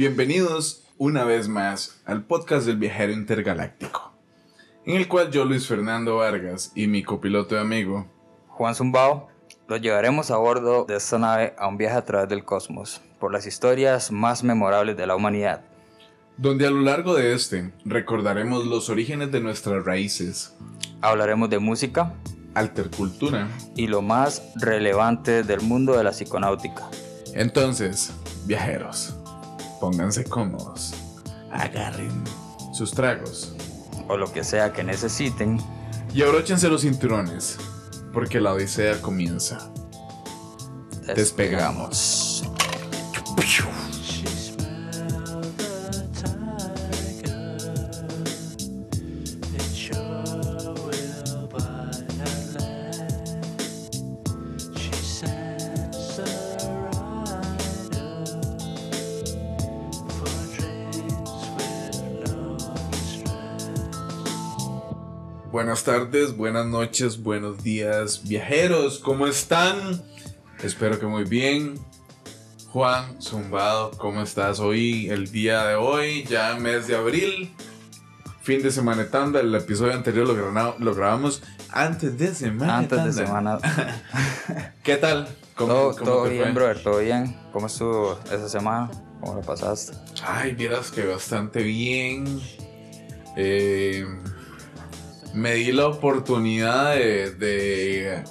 Bienvenidos una vez más al podcast del viajero intergaláctico, en el cual yo, Luis Fernando Vargas, y mi copiloto y amigo, Juan Zumbao, los llevaremos a bordo de esta nave a un viaje a través del cosmos, por las historias más memorables de la humanidad. donde a lo largo de este recordaremos los orígenes de nuestras raíces, Hablaremos de música altercultura. y lo más relevante del mundo de la psiconáutica. Entonces, viajeros, pónganse cómodos, agarren sus tragos O lo que sea que necesiten. y abróchense los cinturones, porque la odisea comienza. Despegamos. Tardes, buenas noches, buenos días, viajeros, ¿cómo están? Espero que muy bien. Juan Zumbado, ¿cómo estás hoy? El día de hoy, ya mes de abril, fin de semana tanda. El episodio anterior lo, lo grabamos antes de semana Antes de tanda. semana. ¿Qué tal? ¿Cómo, todo cómo todo bien, fue? brother, todo bien. ¿Cómo estuvo esa semana? ¿Cómo lo pasaste? Ay, vieras que bastante bien. Eh, me di la oportunidad de, de,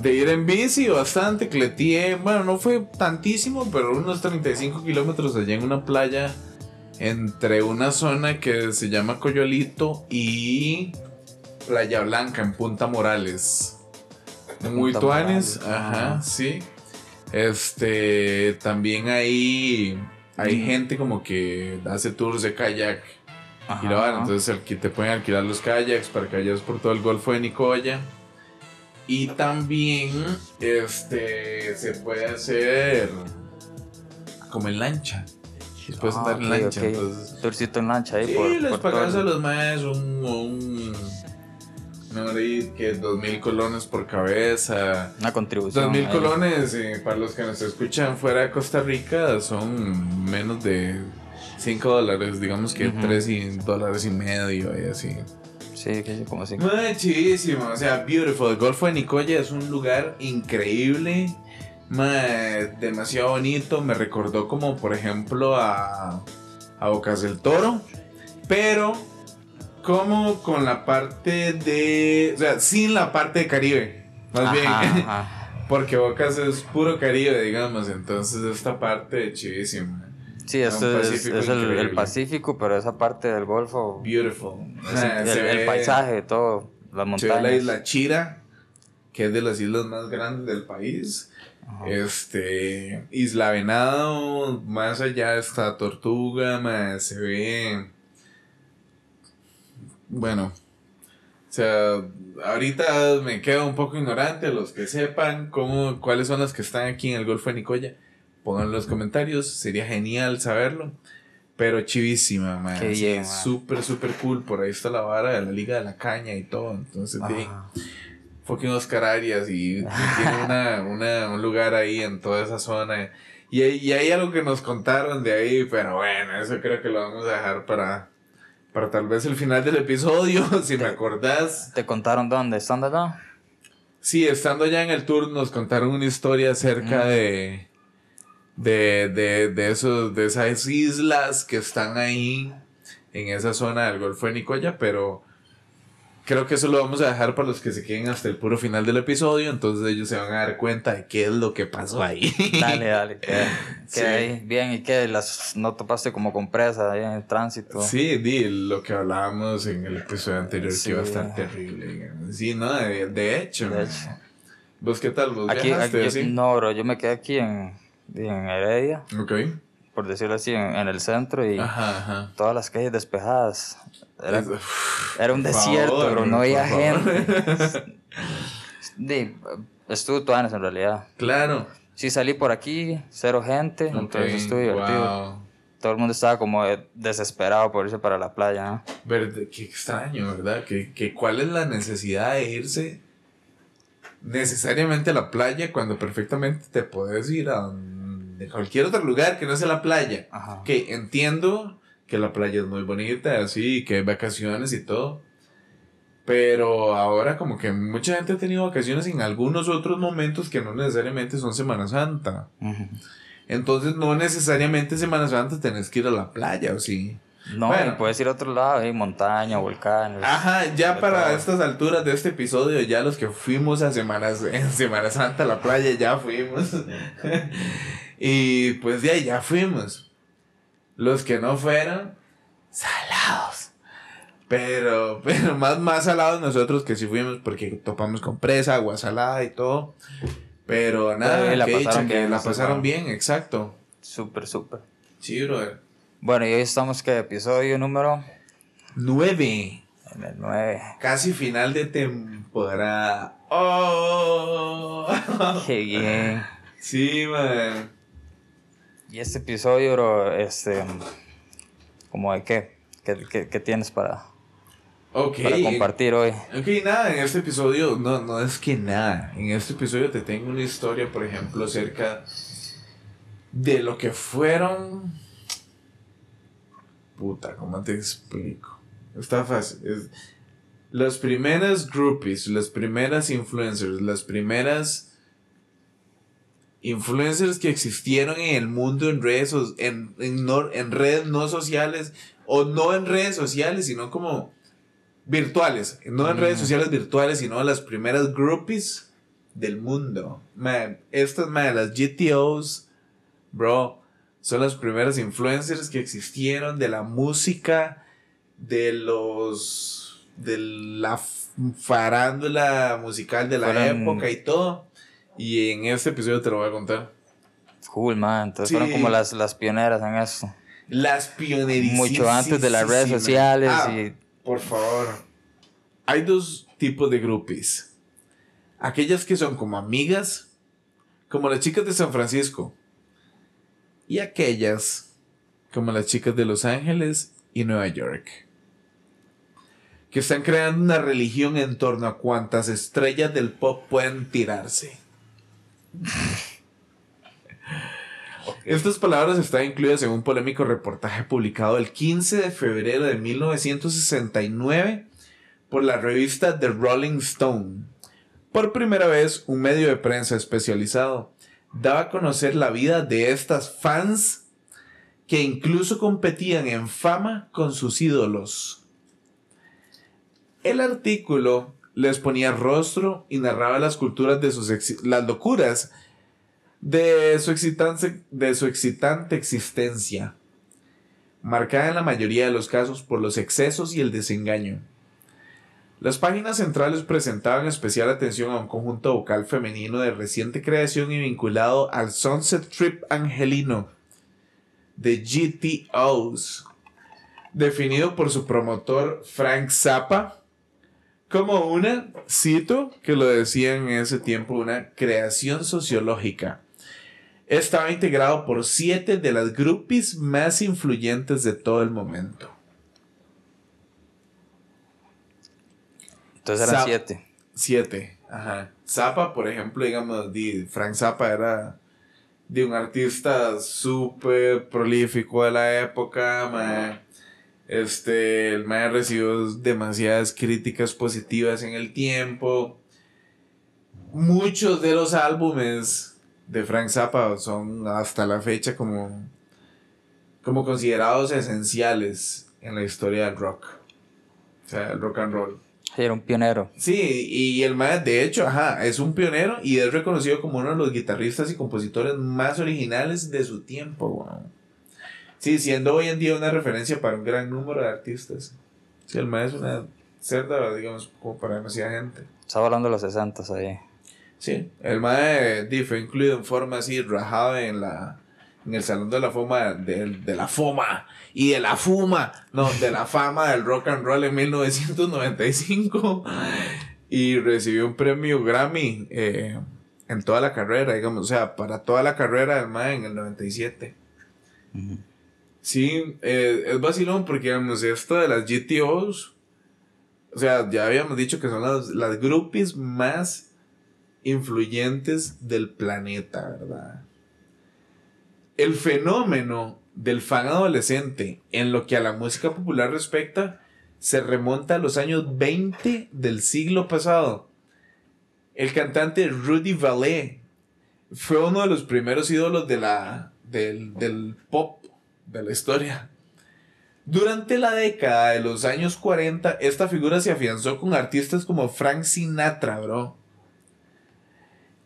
de ir en bici bastante, cleteé. Bueno, no fue tantísimo, pero unos 35 kilómetros allá en una playa entre una zona que se llama Coyolito y Playa Blanca en Punta Morales. Muy Punta tuanes, Morales, ajá, ajá. sí. Este, también ahí hay Mm. gente como que hace tours de kayak Ajá, y lo van, entonces te pueden alquilar los kayaks para que vayas por todo el Golfo de Nicoya. Y también este se puede hacer como en lancha. Les puedes Ah, andar en lancha. ok. Entonces, Tourcito en lancha ahí sí, por, les por pagas todo a los maes un, un no que dos mil colones por cabeza. Una contribución. Dos mil colones, eh, para los que nos escuchan fuera de Costa Rica, son menos de 5 dólares, digamos que Ujú. 3 y dólares y medio y así. Sí, que sí, como así. Muchísimo, o sea, beautiful. El Golfo de Nicoya es un lugar increíble, mae, demasiado bonito. Me recordó como, por ejemplo, a, a Bocas del Toro, pero como con la parte de, o sea, sin la parte de Caribe, más bien. Ajá. Porque Bocas es puro Caribe, digamos, entonces esta parte chivísima. Sí, es, Pacífico es el. Pacífico, pero esa parte del Golfo, Beautiful. es el, Ah, el- el paisaje, todo, las Se ve la montañas. isla Chira, que es de las islas más grandes del país. Ajá. Este, Isla Venado, más allá está Tortuga, más se ve. Bueno, o sea, ahorita me quedo un poco ignorante. Los que sepan cómo, cuáles son las que están aquí en el Golfo de Nicoya, pongan en los comentarios, sería genial saberlo. Pero chivísima, man. Qué bien, man. Súper, súper cool. Por ahí está la vara de la Liga de la Caña y todo. Entonces, Ajá. fucking Oscar Arias y, y tiene una, una- un lugar ahí en toda esa zona. Y, hay- y hay algo que nos contaron de ahí, pero bueno, eso creo que lo vamos a dejar para, para tal vez el final del episodio, si me acordás. ¿Te contaron dónde? ¿Estando allá? Sí, estando ya en el tour nos contaron una historia acerca Mm. de, de, de, de, esos, de esas islas que están ahí en esa zona del Golfo de Nicoya, pero creo que eso lo vamos a dejar para los que se queden hasta el puro final del episodio, entonces ellos se van a dar cuenta de qué es lo que pasó ahí. Dale, dale. Queda, Sí. queda ahí. Bien, ¿y qué? Las, ¿No topaste como con presa ahí en el tránsito? Sí, di lo que hablábamos en el episodio anterior Sí. que iba a estar terrible. digamos. Sí, no, de, de hecho. De ¿no? hecho. ¿Vos qué tal? ¿Vos Aquí, viajaste aquí- así? no, bro, yo me quedé aquí en, en Heredia, Ok. por decirlo así, en, en el centro y Ajá, ajá. todas las calles despejadas. Era, Es- era un desierto, favor, bro, no había gente. Di, estuvo tuanes en realidad. Claro. Sí salí por aquí, cero gente, entonces estuvo divertido. wow. Todo el mundo estaba como eh, desesperado por irse para la playa. ¿no? Verde, qué extraño, ¿verdad? Que, que cuál es la necesidad de irse necesariamente a la playa cuando perfectamente te puedes ir a, de cualquier otro lugar que no sea la playa. Ajá. Ok, entiendo que la playa es muy bonita, así, que hay vacaciones y todo. Pero ahora como que mucha gente ha tenido vacaciones en algunos otros momentos que no necesariamente son Semana Santa. Entonces no necesariamente Semana Santa tenés que ir a la playa, ¿o sí? No, Bueno. puedes ir a otro lado, hay montaña, volcanes. Ajá, ya para todo. estas alturas de este episodio, ya los que fuimos a Semanas, en Semana Santa a la playa, ya fuimos. y pues ahí ya fuimos. Los que no fueron, salados. Pero, pero más, más salados nosotros que sí fuimos porque topamos con presa, agua salada y todo. Pero nada, y la que pasaron bien, la pasaron bien, exacto. Súper, súper. Sí, brother. Bueno, y hoy estamos, que Episodio número Nueve. en el 9. Casi final de temporada. ¡Oh! Qué bien. Sí, man. Y este episodio, bro, este. ¿Cómo de qué? ¿Qué, qué- qué tienes para compartir hoy? Ok, nada, en este episodio, no, no es que nada. En este episodio te tengo una historia, por ejemplo, acerca de lo que fueron. Puta, ¿cómo te explico? Está fácil. Es, las primeras groupies, las primeras influencers, las primeras influencers que existieron en el mundo en redes, en, en, no- en redes no sociales, o no en redes sociales, sino como virtuales, no en Mm. redes sociales virtuales, sino las primeras groupies del mundo. Man, estas, man, las GTOs, bro, son las primeras influencers que existieron de la música, de los, de la farándula musical de la Fueron- época y todo. Y en este episodio te lo voy a contar. Cool, man. Entonces Sí. fueron como las, las pioneras en eso. Las pionerísimas. Mucho antes de las redes sociales y. Por favor. Hay dos tipos de groupies. Aquellas que son como amigas, como las chicas de San Francisco. Y aquellas como las chicas de Los Ángeles y Nueva York. Que están creando una religión en torno a cuántas estrellas del pop pueden tirarse. Estas palabras están incluidas en un polémico reportaje publicado el 15 de febrero de 1969 por la revista The Rolling Stone. Por primera vez, un medio de prensa especializado daba a conocer la vida de estas fans que incluso competían en fama con sus ídolos. El artículo les ponía rostro y narraba las culturas de sus las locuras de su, excitante, de su excitante existencia, marcada en la mayoría de los casos por los excesos y el desengaño. Las páginas centrales presentaban especial atención a un conjunto vocal femenino de reciente creación y vinculado al Sunset Trip angelino de GTOs, definido por su promotor Frank Zappa como una, cito, que lo decía en ese tiempo, una creación sociológica. Estaba integrado por siete de las groupies más influyentes de todo el momento. Entonces eran Zap- siete. Siete, ajá. Zappa, por ejemplo, digamos, di- Frank Zappa era de un artista súper prolífico de la época, mae. Este, el mae recibió demasiadas críticas positivas en el tiempo. Muchos de los álbumes de Frank Zappa son hasta la fecha como, como considerados esenciales en la historia del rock. O sea, el rock and roll. Sí, era un pionero. Sí, y el mae, de hecho, ajá, es un pionero y es reconocido como uno de los guitarristas y compositores más originales de su tiempo, weón. Sí, siendo hoy en día una referencia para un gran número de artistas. Sí, el mae es una cerda, digamos, como para demasiada gente. Estaba hablando de los 60 ahí. Sí, el mae di, fue incluido en forma así, rajada en la en el Salón de la Fama, de, de la Foma y de la Fuma, no, de la fama del rock and roll en 1995 y recibió un premio Grammy eh, en toda la carrera, digamos, o sea, para toda la carrera del mae en el 97. Ujú. Sí, eh, es vacilón porque, digamos, esto de las GTOs, o sea, ya habíamos dicho que son las, las groupies más influyentes del planeta, ¿verdad? El fenómeno del fan adolescente en lo que a la música popular respecta se remonta a los años 20 del siglo pasado. El cantante Rudy Vallee fue uno de los primeros ídolos de la, del, del pop de la historia. Durante la década de los años 40, esta figura se afianzó con artistas como Frank Sinatra, bro.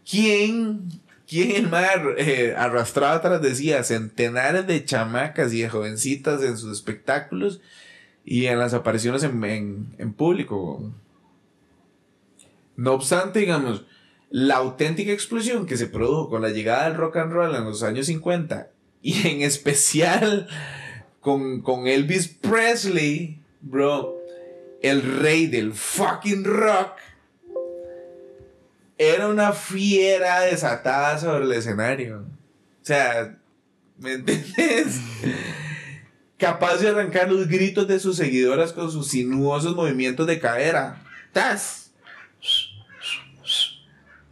Quien, quien el mar eh, arrastraba tras decía centenares de chamacas y de jovencitas en sus espectáculos y en las apariciones en, en- en público. No obstante, digamos, la auténtica explosión que se produjo con la llegada del rock and roll en los años 50 y en especial con, con Elvis Presley, bro, el rey del fucking rock, era una fiera desatada sobre el escenario. O sea, ¿me entiendes? Capaz de arrancar los gritos de sus seguidoras con sus sinuosos movimientos de cadera. ¡Tas!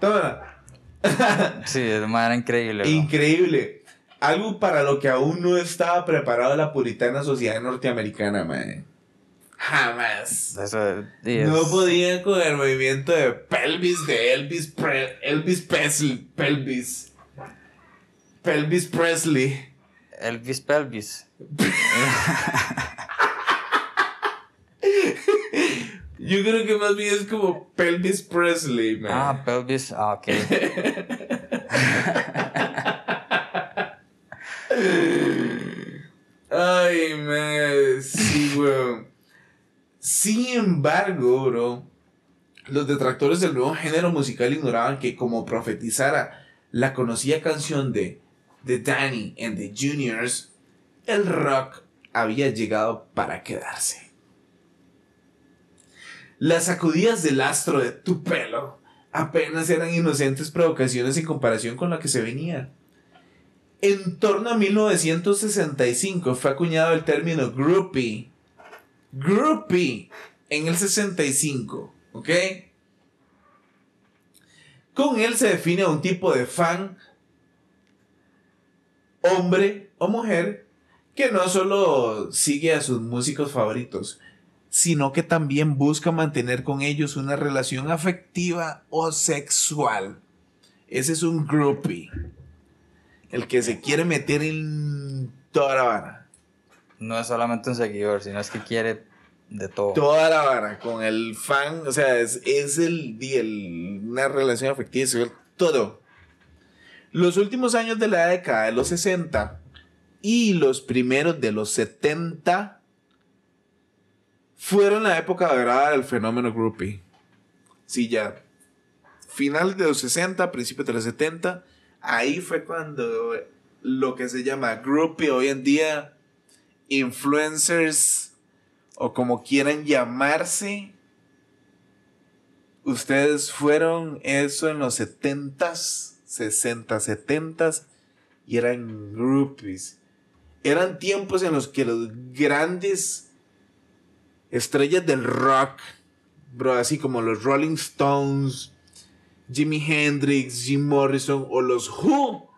Toma. Sí, de manera increíble. Increíble. Algo para lo que aún no estaba preparada la puritana sociedad norteamericana, man. Jamás. Eso No podían con el movimiento de pelvis de Elvis, Pre- Elvis Presley. Pelvis. Pelvis Presley. Elvis Pelvis. Yo creo que más bien es como Pelvis Presley, man. Ah, pelvis. Ah, ok. Ay, man. Sí, weón. Sin embargo, bro, los detractores del nuevo género musical ignoraban que, como profetizara la conocida canción de The Danny and the Juniors, el rock había llegado para quedarse. Las sacudidas del astro de tu pelo apenas eran inocentes provocaciones en comparación con la que se venía. En torno a 1965 fue acuñado el término groupie. Groupie en el 65, ¿ok? Con él se define a un tipo de fan, hombre o mujer, que no solo sigue a sus músicos favoritos, sino que también busca mantener con ellos una relación afectiva o sexual. Ese es un groupie. El que se quiere meter en toda la vara. No es solamente un seguidor, sino es que quiere de todo. Toda la vara. Con el fan. O sea, es, es el, el- una relación afectiva sexual, Todo. Los últimos años de la década de los 60 y los primeros de los 70 fueron la época dorada del fenómeno groupie. Sí, ya. Final de los 60, principios de los 70. Ahí fue cuando lo que se llama groupie hoy en día, influencers o como quieran llamarse, ustedes fueron eso en los 70s, 60, 70s y eran groupies. Eran tiempos en los que los grandes estrellas del rock, bro, así como los Rolling Stones, Jimi Hendrix, Jim Morrison o los Who,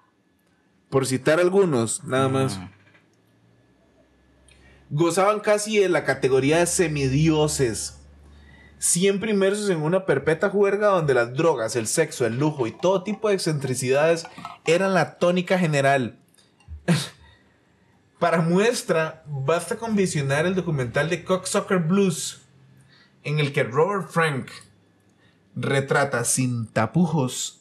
por citar algunos, nada más. Gozaban casi de la categoría de semidioses, siempre inmersos en una perpetua juerga donde las drogas, el sexo, el lujo y todo tipo de excentricidades eran la tónica general. Para muestra, basta con visionar el documental de Cocksucker Blues, en el que Robert Frank retrata sin tapujos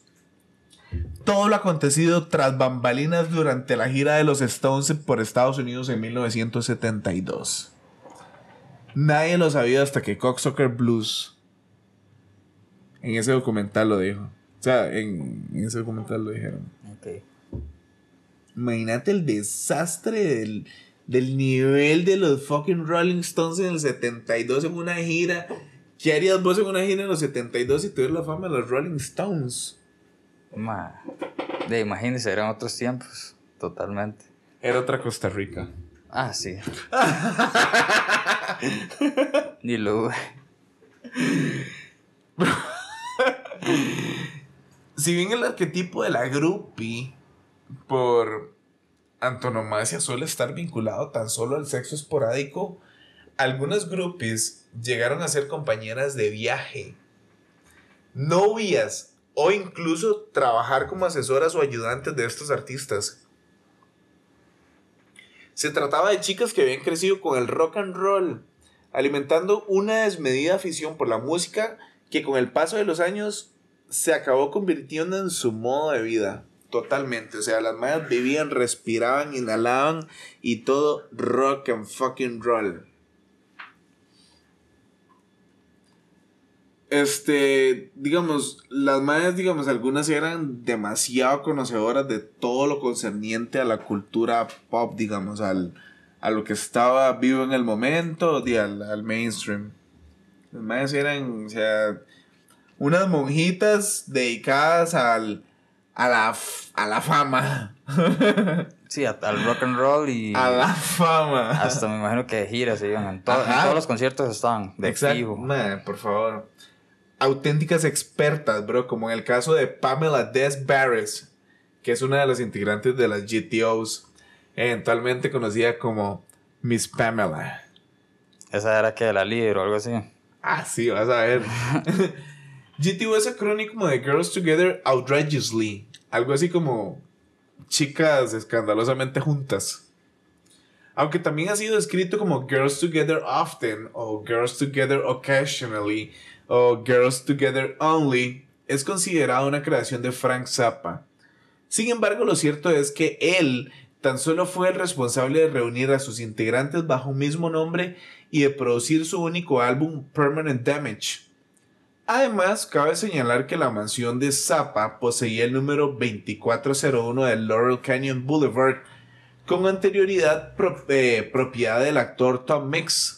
todo lo acontecido tras bambalinas durante la gira de los Stones por Estados Unidos en 1972. Nadie lo sabía hasta que Cocksucker Blues en ese documental lo dijo. O sea, en, en ese documental lo dijeron. Ok. Imagínate el desastre del, del nivel de los fucking Rolling Stones en el 72 en una gira. ¿Qué harías vos en una gira en los 72 si tuvieras la fama de los Rolling Stones? Ma, de, imagínense, eran otros tiempos. Totalmente. Era otra Costa Rica. Ah, sí. Ni lo. Si bien el arquetipo de la groupie, por antonomasia suele estar vinculado tan solo al sexo esporádico, algunas groupies llegaron a ser compañeras de viaje, novias o incluso trabajar como asesoras o ayudantes de estos artistas. Se trataba de chicas que habían crecido con el rock and roll, alimentando una desmedida afición por la música que con el paso de los años se acabó convirtiendo en su modo de vida. Totalmente. O sea, las madres vivían, respiraban, inhalaban y todo rock and fucking roll. Este, digamos, las madres, digamos, algunas eran demasiado conocedoras de todo lo concerniente a la cultura pop, digamos, al, a lo que estaba vivo en el momento, y al, al mainstream. Las madres eran, o sea, unas monjitas dedicadas al, a, la, a la fama. Sí, al rock and roll y a la fama. hasta me imagino que de giras se iban. En, to- en Ajá. todos los conciertos estaban de Exacto. por favor. Auténticas expertas, bro, como en el caso de Pamela Des Barres, que es una de las integrantes de las GTOs, eventualmente conocida como Miss Pamela. Esa era que la líder o algo así. Ah, sí, vas a ver. GTO es acrónimo de Girls Together Outrageously, algo así como chicas escandalosamente juntas. Aunque también ha sido escrito como Girls Together Often o Girls Together Occasionally o Girls Together Only, es considerado una creación de Frank Zappa. Sin embargo, lo cierto es que él tan solo fue el responsable de reunir a sus integrantes bajo un mismo nombre y de producir su único álbum Permanent Damage. Además, cabe señalar que la mansión de Zappa poseía el número 2401 del Laurel Canyon Boulevard, con anterioridad eh, propiedad del actor Tom Mix.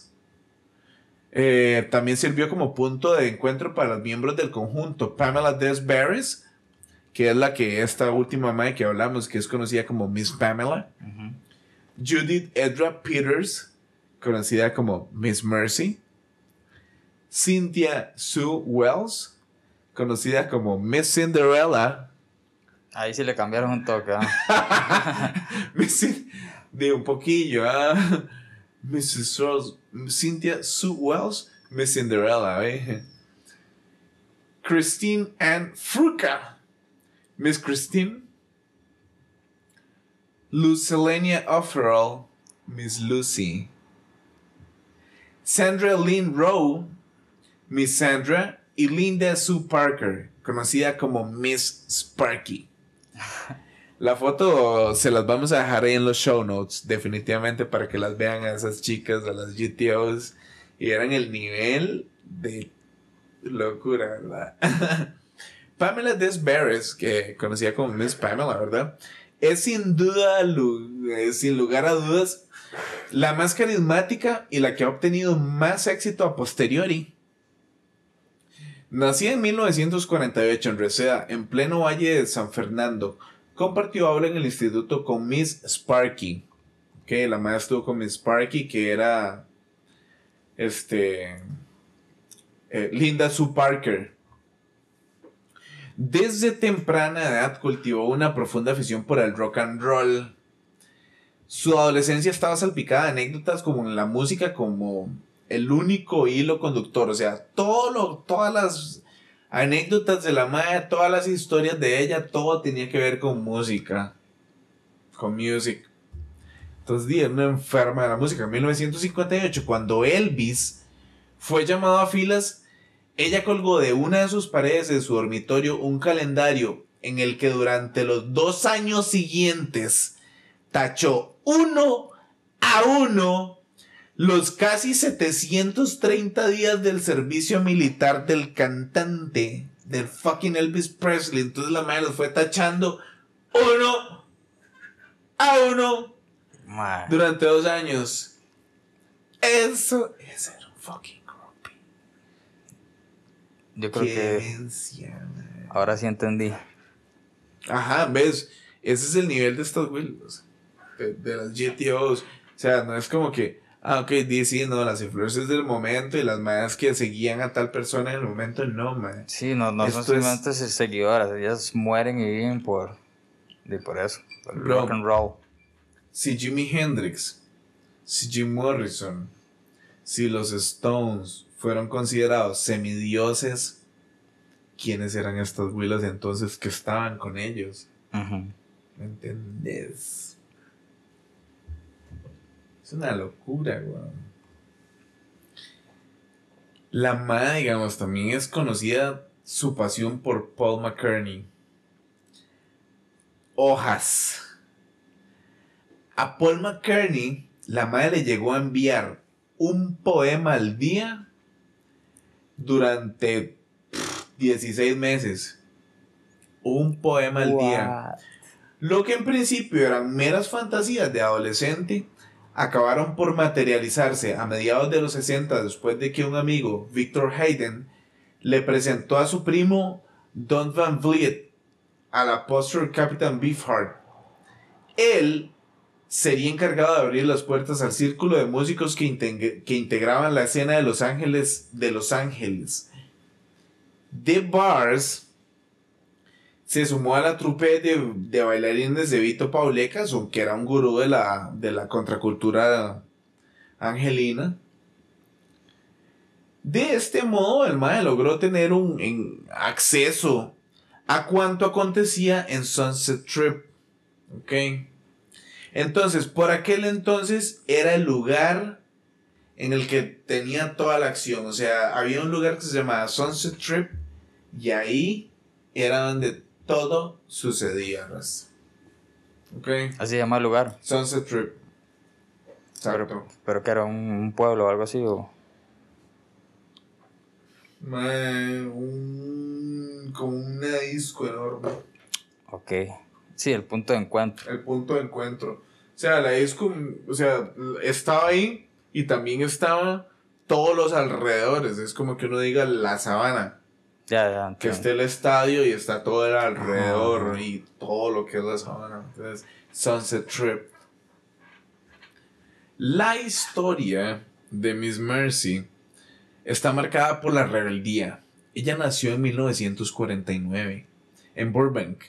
Eh, también sirvió como punto de encuentro para los miembros del conjunto Pamela Des Barres, que es la que esta última madre que hablamos, que es conocida como Miss Pamela. Judith Edra Peters, conocida como Miss Mercy. Cynthia Sue Wells, conocida como Miss Cinderella. Ahí sí le cambiaron un toque. ¿ah? De un poquillo, ¿ah? Mrs. Rose, Cynthia Sue Wells, Miss Cinderella, ¿eh? Christine Ann Fruca, Miss Christine. Lucelenia Offerall, Miss Lucy. Sandra Lynn Rowe, Miss Sandra. Y Linda Sue Parker, conocida como Miss Sparky. La foto se las vamos a dejar ahí en los show notes, definitivamente para que las vean a esas chicas, a las GTOs, y eran el nivel de locura, ¿verdad? Pamela Des Barres, que conocía como Miss Pamela, ¿verdad? Es sin duda, sin lugar a dudas, la más carismática y la que ha obtenido más éxito a posteriori. Nacida en 1948 en Reseda, en pleno valle de San Fernando, compartió aula en el instituto con Miss Sparky. Que la madre estuvo con Miss Sparky, que era. Este. eh, Linda Sue Parker. Desde temprana edad cultivó una profunda afición por el rock and roll. Su adolescencia estaba salpicada de anécdotas como en la música como el único hilo conductor. O sea, todo lo, todas las anécdotas de la madre, todas las historias de ella, todo tenía que ver con música. Con music. Entonces, di, una enferma de la música. En 1958, cuando Elvis fue llamado a filas, ella colgó de una de sus paredes de su dormitorio un calendario en el que durante los dos años siguientes tachó uno a uno los casi 730 días del servicio militar del cantante del fucking Elvis Presley. Entonces la madre los fue tachando uno a uno durante dos años. Eso es ser un fucking groupie. Yo creo que man. ahora sí entendí. Ajá, ves, ese es el nivel de estos güeyes, de, de las GTOs. O sea, no es como que, ah, ok, DC, no, las influencias del momento y las madres que seguían a tal persona en el momento, no, man. Sí, no, no Esto son simplemente se- seguidoras, ellas mueren y viven por, de por eso, por el rock and roll. si Jimi Hendrix, si Jim Morrison, si los Stones fueron considerados semidioses, ¿quiénes eran estos Willas entonces que estaban con ellos? ¿Me entendés? Es una locura, weón. La madre, digamos, también es conocida su pasión por Paul McCartney. Hojas. A Paul McCartney, la madre le llegó a enviar un poema al día durante pff, 16 meses. Un poema al día. Lo que en principio eran meras fantasías de adolescente, acabaron por materializarse a mediados de los 60 después de que un amigo, Victor Hayden, le presentó a su primo Don Van Vliet al apóstol Captain Beefheart. Él sería encargado de abrir las puertas al círculo de músicos que, integ- que integraban la escena de Los Ángeles de Los Ángeles. The Bars se sumó a la trupe de, de bailarines de Vito Paulecas, que era un gurú de la, de la contracultura angelina. De este modo, el Mae logró tener un en- acceso a cuanto acontecía en Sunset Trip. ¿Ok? Entonces, por aquel entonces era el lugar en el que tenía toda la acción. O sea, había un lugar que se llamaba Sunset Trip y ahí era donde todo sucedía. ¿Ok? Así se llama el lugar. Sunset Trip. Exacto. Pero, pero que era un, un pueblo o algo así. O... Mae, un, como una disco enorme. Ok. Sí, el punto de encuentro. El punto de encuentro. O sea, la disco, o sea, estaba ahí y también estaba todos los alrededores. Es como que uno diga la sabana. Ya, ya. Que esté el estadio y está todo el alrededor y todo lo que es la sabana. Entonces, Sunset Trip. La historia de Miss Mercy está marcada por la rebeldía. Ella nació en 1949 en Burbank,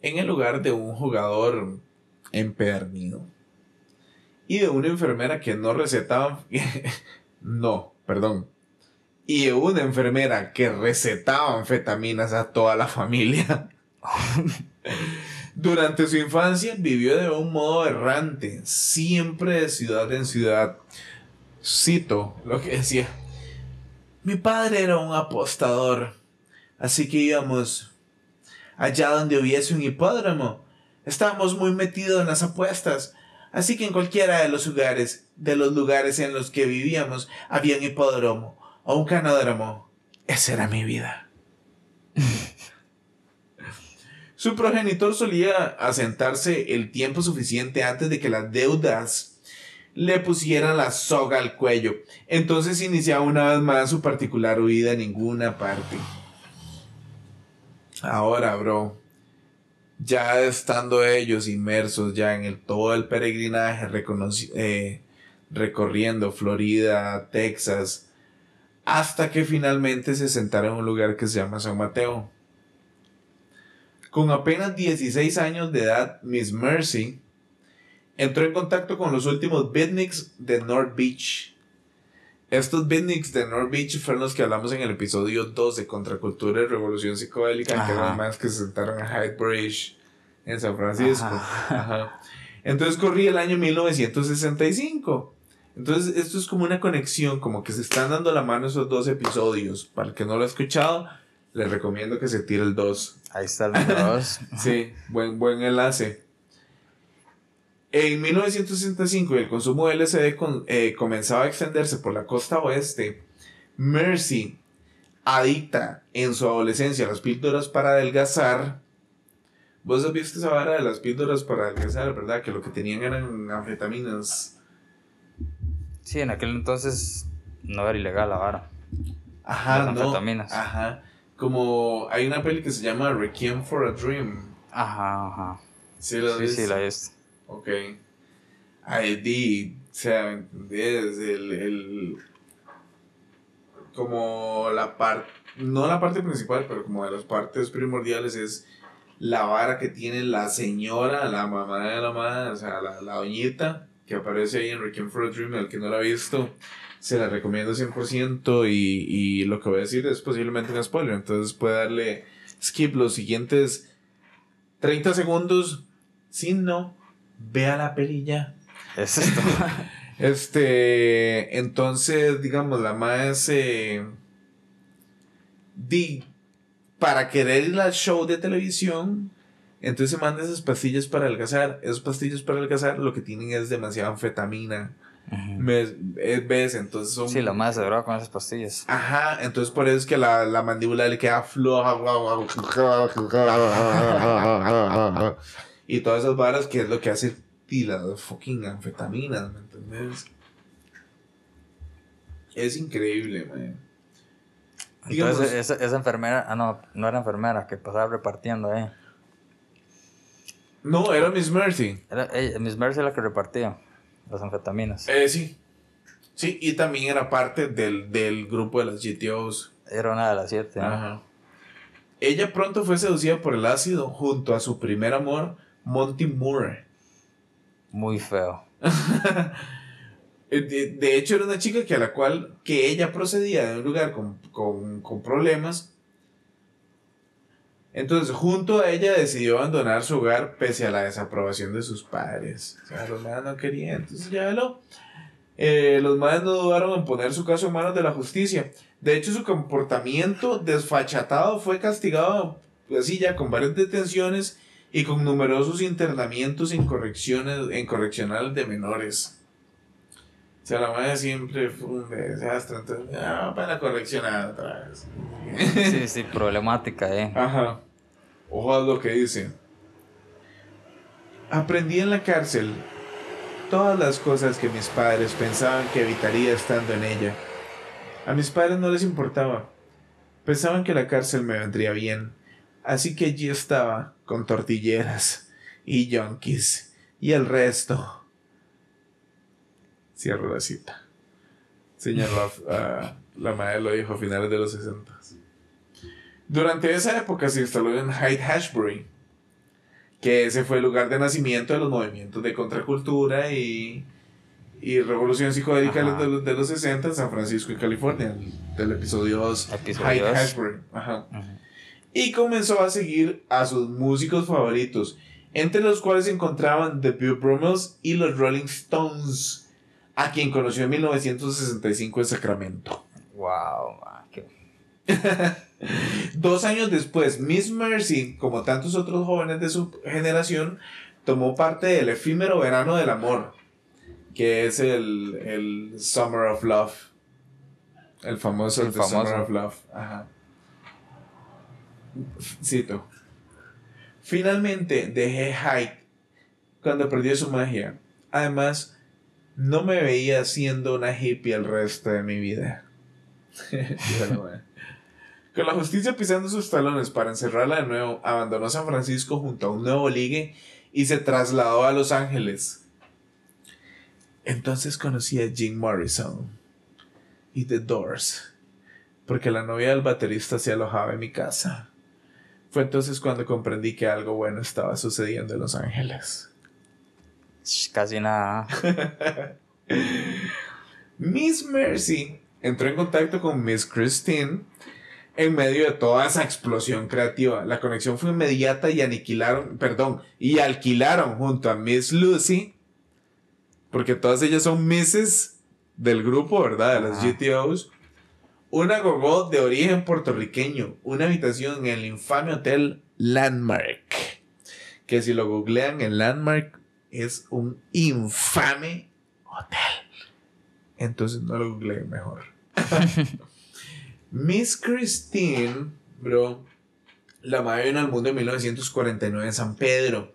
en el lugar de un jugador empedernido y de una enfermera que no recetaba. no, perdón. Y una enfermera que recetaba anfetaminas a toda la familia. Durante su infancia vivió de un modo errante, siempre de ciudad en ciudad. Cito lo que decía. Mi padre era un apostador, así que íbamos allá donde hubiese un hipódromo. Estábamos muy metidos en las apuestas, así que en cualquiera de los lugares, de los lugares en los que vivíamos, había un hipódromo o un canódromo. Esa era mi vida. Su progenitor solía asentarse el tiempo suficiente antes de que las deudas le pusieran la soga al cuello. Entonces iniciaba una vez más su particular huida a ninguna parte. Ahora, bro, ya estando ellos inmersos ya en el, todo el peregrinaje, eh, recorriendo Florida, Texas, hasta que finalmente se sentaron en un lugar que se llama San Mateo. Con apenas 16 años de edad, Miss Mercy entró en contacto con los últimos beatniks de North Beach. Estos beatniks de North Beach fueron los que hablamos en el episodio 2 de Contracultura y Revolución Psicodélica, que eran más que se sentaron a Hyde Bridge en San Francisco. Ajá. Ajá. Entonces corría el año 1965. Entonces esto es como una conexión, como que se están dando la mano esos dos episodios. Para el que no lo ha escuchado, les recomiendo que se tire el 2. Ahí está el número dos. Sí, buen, buen enlace. En 1965 el consumo de LSD con- eh, comenzaba a extenderse por la costa oeste. Mercy, adicta en su adolescencia a las píldoras para adelgazar. Vos has visto esa vara de las píldoras para adelgazar, ¿verdad? Que lo que tenían eran anfetaminas. Sí, en aquel entonces no era ilegal la vara. Ajá, Las no. Ajá. Como hay una peli que se llama Requiem for a Dream. Ajá, ajá. Sí, la Sí, la es. Ok. Ahí di, o sea, ¿me entendés? El, el- como la parte, no la parte principal, pero como de las partes primordiales es la vara que tiene la señora, la mamá de la madre, o sea, la, la doñita que aparece ahí en Requiem for a Dream, el que no la ha visto, se la recomiendo 100% y, y lo que voy a decir es posiblemente un spoiler, entonces puede darle skip los siguientes 30 segundos, si no, vea la perilla. Es esto. Este, entonces, digamos, la más eh, di para querer ir al show de televisión, entonces se manda esas pastillas para adelgazar. Esas pastillas para adelgazar lo que tienen es demasiada anfetamina. ¿Ves? Es- ¿Ves? Entonces son... Sí, la madre se droga con esas pastillas. Ajá, entonces por eso es que la, la mandíbula le queda floja. Y todas esas varas que es lo que hace y las fucking anfetaminas, ¿me entendés? Es increíble, man. Digamos- Entonces, esa, esa enfermera, ah, no, no era enfermera, que pasaba repartiendo ahí. No, era Miss Mercy. Era ella, Miss Mercy la que repartía las anfetaminas. Eh, sí. Sí, y también era parte del, del grupo de las GTOs. Era una de las siete. ¿no? Ajá. Ella pronto fue seducida por el ácido junto a su primer amor, Monty Moore. Muy feo. Eh, De, de hecho, era una chica que a la cual que ella procedía de un lugar con, con, con problemas. Entonces, junto a ella decidió abandonar su hogar pese a la desaprobación de sus padres. O sea, los madres no querían. Entonces, ya lo. eh, los madres no dudaron en poner su caso en manos de la justicia. De hecho, su comportamiento desfachatado fue castigado así ya con varias detenciones y con numerosos internamientos en correcciones en correccionales de menores. O sea, la madre siempre fue un desastre. Entonces, ah, para correccionar otra vez. Sí, sí, problemática, eh. Ajá. Ojo a lo que dice. Aprendí en la cárcel todas las cosas que mis padres pensaban que evitaría estando en ella. A mis padres no les importaba. Pensaban que la cárcel me vendría bien. Así que allí estaba, con tortilleras y yonkis y el resto. Cierro la cita. A, a- la madre lo dijo a finales de los 60. Durante esa época se instaló en Hyde Hashbury, que ese fue el lugar de nacimiento de los movimientos de contracultura y, y revolución psicodélica de los, de los 60 en San Francisco y California, el- del episodio 2, Episodio Hyde dos. Hashbury. Ajá. Ujú. Y comenzó a seguir a sus músicos favoritos, entre los cuales se encontraban The Bill Brummels y los Rolling Stones, a quien conoció en 1965 en Sacramento. Wow, man, Dos años después, Miss Mercy, como tantos otros jóvenes de su generación, tomó parte del efímero verano del amor, que es el, el Summer of Love. El famoso, El famoso. Summer of Love. Ajá. Cito. Finalmente dejé Hyde cuando perdió su magia. Además, no me veía siendo una hippie el resto de mi vida. Madre. Con la justicia pisando sus talones para encerrarla de nuevo, abandonó San Francisco junto a un nuevo ligue y se trasladó a Los Ángeles. Entonces conocí a Jim Morrison y The Doors, porque la novia del baterista se alojaba en mi casa. Fue entonces cuando comprendí que algo bueno estaba sucediendo en Los Ángeles. Casi nada. Miss Mercy entró en contacto con Miss Christine en medio de toda esa explosión creativa. La conexión fue inmediata y aniquilaron, perdón, y alquilaron junto a Miss Lucy, porque todas ellas son Misses del grupo, ¿verdad? De las. GTOs. Una gogó de origen puertorriqueño, una habitación en el infame hotel Landmark. Que si lo googlean en Landmark es un infame hotel. Entonces no lo googleen mejor. Miss Christine, bro, la madre vino al mundo en 1949 en San Pedro.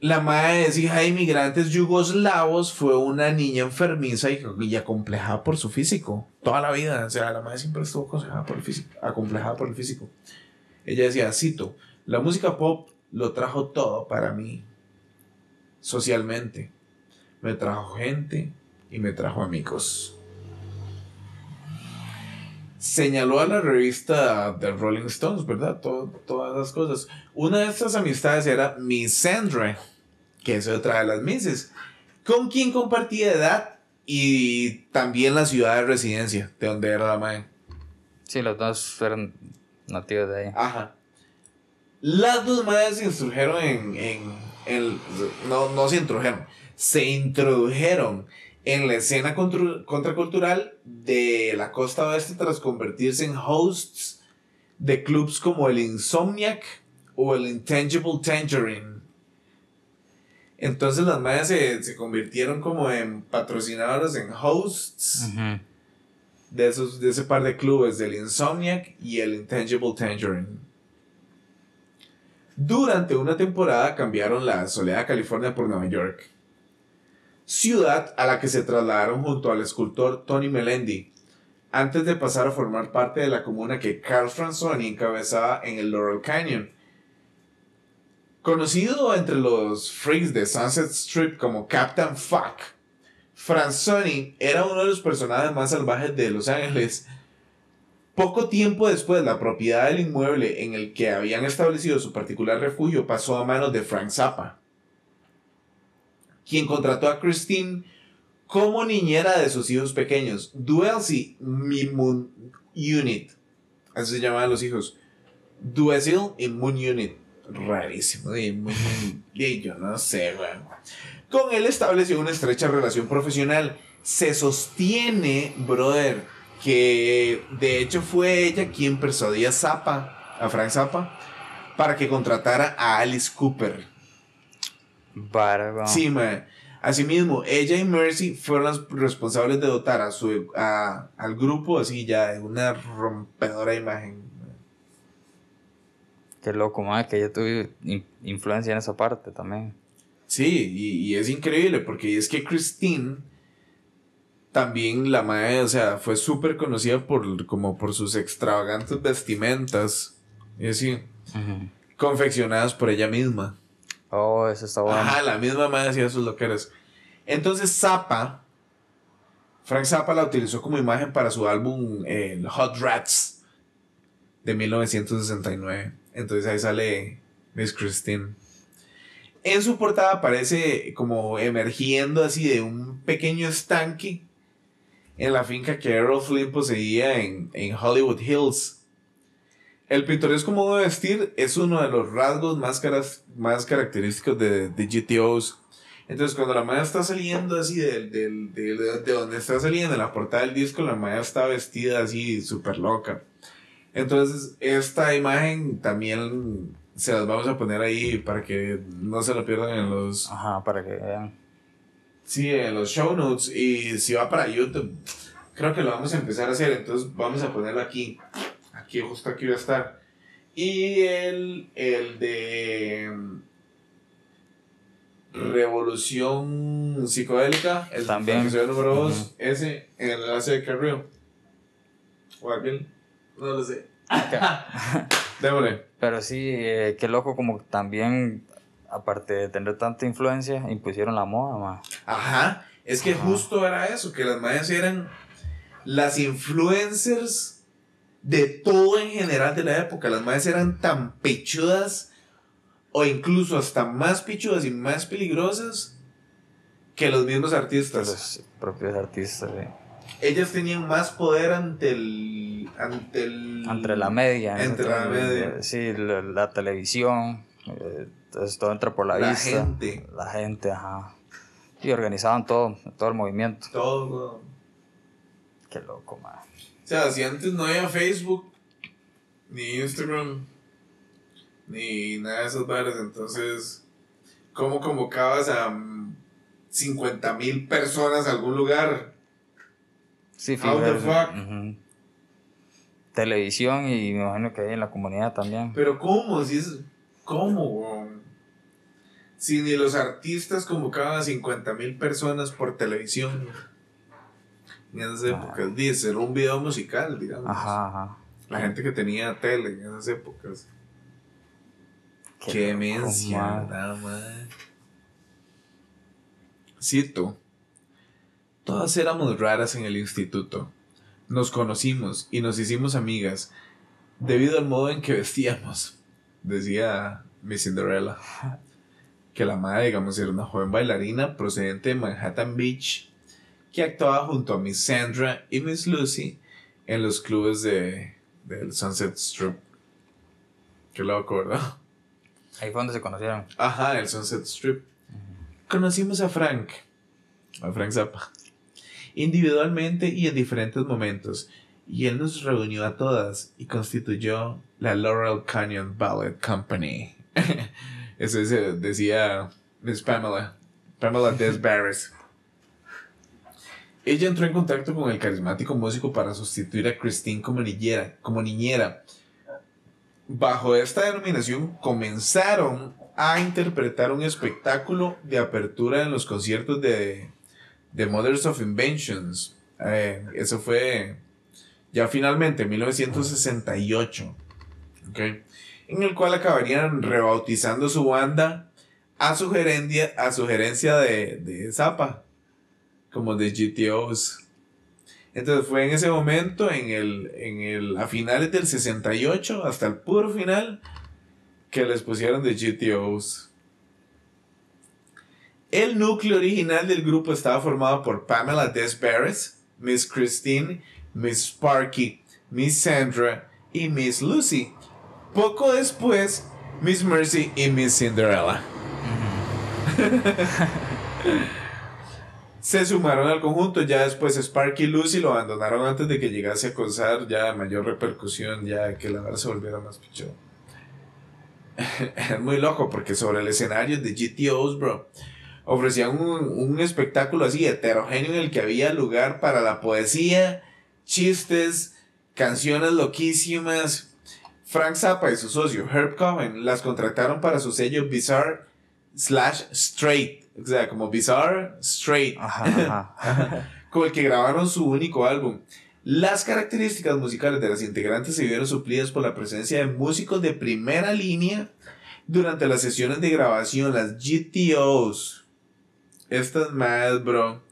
La madre es hija de inmigrantes yugoslavos, fue una niña enfermiza y, y acomplejada por su físico. Toda la vida, o sea, la madre siempre estuvo aconsejada por el físico, acomplejada por el físico. Ella decía, cito, la música pop lo trajo todo para mí, socialmente. Me trajo gente y me trajo amigos. Señaló a la revista The Rolling Stones, ¿verdad? Todo- todas las cosas. Una de estas amistades era Miss Sandra, que es otra de las Misses, con quien compartía edad y también la ciudad de residencia, de donde era la madre. Sí, los dos eran nativos de ahí. Ajá. Las dos madres se introdujeron en, en, en- no, no se introdujeron, se introdujeron en la escena contracultural de la costa oeste tras convertirse en hosts de clubs como el Insomniac o el Intangible Tangerine. Entonces las madres se, se convirtieron como en patrocinadoras, en hosts de, esos, de ese par de clubes, del Insomniac y el Intangible Tangerine. Durante una temporada cambiaron la Soledad, California por Nueva York, ciudad a la que se trasladaron junto al escultor Tony Melendi, antes de pasar a formar parte de la comuna que Carl Franzoni encabezaba en el Laurel Canyon. Conocido entre los freaks de Sunset Strip como Captain Fuck, Franzoni era uno de los personajes más salvajes de Los Ángeles. Poco tiempo después, la propiedad del inmueble en el que habían establecido su particular refugio pasó a manos de Frank Zappa, quien contrató a Christine como niñera de sus hijos pequeños, Duelsi Moon Unit. Así se llamaban los hijos. Duesil y Moon Unit. Rarísimo. Y, yo no sé, weón. Con él estableció una estrecha relación profesional. Se sostiene, brother, que de hecho fue ella quien persuadió a Zappa, a Frank Zappa, para que contratara a Alice Cooper. Sí, man. Asimismo, ella y Mercy fueron las responsables de dotar a su, a- al grupo así ya de una rompedora imagen. Qué loco, madre, que ella tuvo in- influencia en esa parte también. Sí, y, y es increíble porque es que Christine también la madre, o sea, fue súper conocida por como por sus extravagantes vestimentas, y así, confeccionadas por ella misma. Oh, eso está bueno. Ajá, la misma madre hacía sus loqueras. Entonces Zappa, Frank Zappa la utilizó como imagen para su álbum eh, Hot Rats de 1969. Entonces ahí sale Miss Christine. En su portada aparece como emergiendo así de un pequeño estanque en la finca que Errol Flynn poseía en, en Hollywood Hills. El pintoresco modo de vestir es uno de los rasgos más, caras- más característicos de, de GTOs. Entonces, cuando la madre está saliendo así del- del- de, de donde está saliendo en la portada del disco, la madre está vestida así súper loca. Entonces, esta imagen también se las vamos a poner ahí para que no se la pierdan en los, Ajá, para que vean. sí, en los show notes. Y si va para YouTube, creo que lo vamos a empezar a hacer. Entonces, vamos a ponerlo aquí. Aquí, justo aquí va a estar. Y el, el de Revolución Psicodélica, el También. episodio número 2, Ujú. ese en el enlace de Carrillo. O aquel, no lo sé. Démosle. Pero sí, eh, qué loco como también, aparte de tener tanta influencia, impusieron la moda, ma. Ajá, es que Ajá. justo era eso, que las madres eran las influencers de todo en general de la época. Las madres eran tan pechudas o incluso hasta más pechudas y más peligrosas que los mismos artistas. Los propios artistas, eh. Ellas tenían más poder ante el... Ante, el, Entre la media. Entre la media. eh, Sí, la, la televisión. eh, entonces todo entra por la, La vista. gente. La gente, ajá. Y organizaban todo, todo el movimiento. Todo. Qué loco, man. O sea, si antes no había Facebook, ni Instagram, ni nada de esas varas, entonces, ¿cómo convocabas a 50 mil personas a algún lugar? Sí, How the fuck? ujú. Televisión y me imagino que hay en la comunidad también. Pero ¿cómo? Si es, ¿Cómo? Si ni los artistas convocaban a 50 mil personas por televisión. En esas épocas, dice, era un video musical, digamos. Ajá, ajá. La gente que tenía tele en esas épocas. Qué Qué nada más. Cito. Todas éramos raras en el instituto. nos conocimos y nos hicimos amigas debido al modo en que vestíamos, decía Miss Cinderella. Que la madre, digamos, era una joven bailarina procedente de Manhattan Beach que actuaba junto a Miss Sandra y Miss Lucy en los clubes de, del Sunset Strip. Qué loco, ¿verdad? Ahí fue donde se conocieron. Ajá, el Sunset Strip. Conocimos a Frank, a Frank Zappa, individualmente y en diferentes momentos, y él nos reunió a todas y constituyó la Laurel Canyon Ballet Company. Eso es, decía Miss Pamela, Pamela Des Barris. Ella entró en contacto con el carismático músico para sustituir a Christine como niñera, como niñera. Bajo esta denominación comenzaron a interpretar un espectáculo de apertura en los conciertos de, de Mothers of Inventions. Eh, eso fue ya finalmente en 1968. ¿ok? En el cual acabarían rebautizando su banda a sugerencia, a sugerencia de, de Zappa, como de GTOs. Entonces fue en ese momento, en el, en el, a finales del 68, hasta el puro final, que les pusieron de GTOs. El núcleo original del grupo estaba formado por Pamela Desbarres, Miss Christine, Miss Sparky, Miss Sandra y Miss Lucy. Poco después, Miss Mercy y Miss Cinderella. Se sumaron al conjunto, ya después Sparky y Lucy lo abandonaron antes de que llegase a causar ya mayor repercusión, ya que la verdad se volviera más pichón. Es muy loco porque sobre el escenario de GTOs, bro, ofrecían un, un espectáculo así heterogéneo en el que había lugar para la poesía, chistes, canciones loquísimas. Frank Zappa y su socio Herb Cohen las contrataron para su sello Bizarre slash Straight, o sea, como Bizarre Straight, Ajá, ajá. con el que grabaron su único álbum. Las características musicales de las integrantes se vieron suplidas por la presencia de músicos de primera línea durante las sesiones de grabación, las GTOs. Estas más, bro.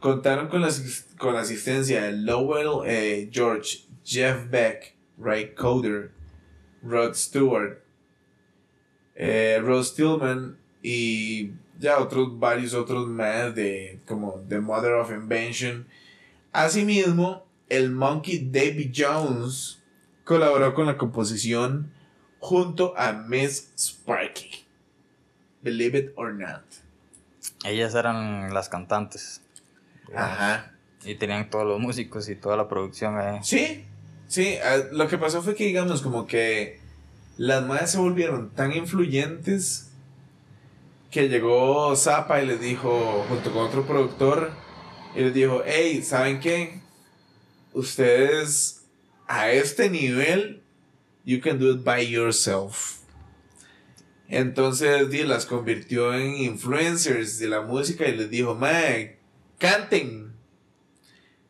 Contaron con la, con la asistencia de Lowell eh, George, Jeff Beck, Ray Coder, Rod Stewart, eh, Rose Tillman y ya otros varios otros más de como The Mother of Invention. Asimismo, el Monkey David Jones colaboró con la composición junto a Miss Sparky. Believe it or not. Ellas eran las cantantes. Ajá. Y tenían todos los músicos y toda la producción ahí. Sí, sí. eh, lo que pasó fue que, digamos, como que las madres se volvieron tan influyentes que llegó Zappa y les dijo, junto con otro productor, y les dijo, hey, ¿saben qué? Ustedes a este nivel, you can do it by yourself. Entonces, las convirtió en influencers de la música y les dijo, mae, canten,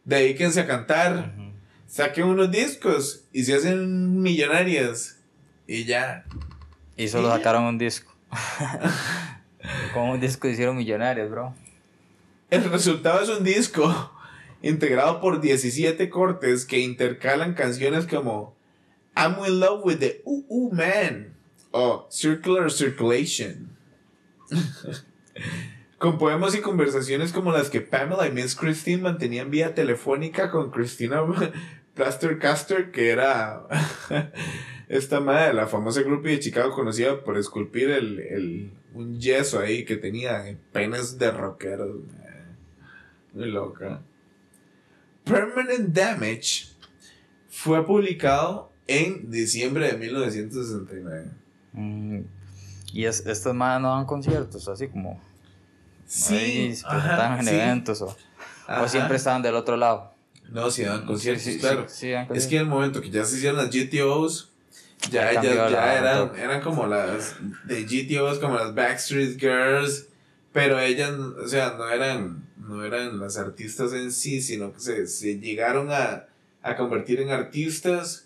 dedíquense a cantar Ujú. saquen unos discos y se hacen millonarias. Y ya. Y solo Y ya. sacaron un disco. Con un disco hicieron millonarios, bro. El resultado es un disco integrado por 17 cortes que intercalan canciones como I'm in love with the Ooh Ooh Man o Circular Circulation. con poemas y conversaciones como las que Pamela y Miss Christine mantenían vía telefónica con Christina Plastercaster, que era esta madre de la famosa grupo de Chicago conocida por esculpir el, el- un yeso ahí que tenía penes de rockeros. Muy loca. Permanent Damage fue publicado en diciembre de 1969. Mm, Y es, estas más no dan conciertos, así como. ahí se ajá, en sí, eventos o, o siempre estaban del otro lado. No, si dan conciertos, Sí, sí, claro. sí, sí dan Es conciertos. que en el momento que ya se hicieron las GTOs, ya, Ya ya, eran, eran como las de GTOs, como las Backstreet Girls, pero ellas, o sea, no eran, no eran las artistas en sí, sino que se, se llegaron a, a convertir en artistas